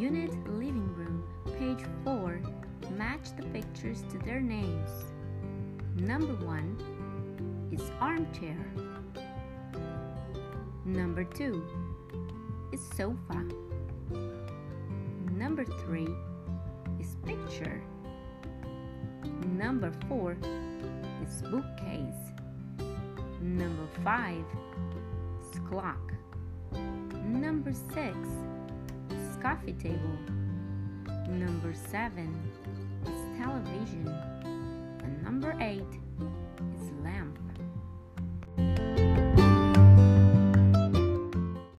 Unit living room, page 4. Match the pictures to their names. Number 1 is armchair. Number 2 is sofa. Number 3 is picture. Number 4 is bookcase. Number 5 is clock. Number 6 is coffee table. Number 7 is television. And number 8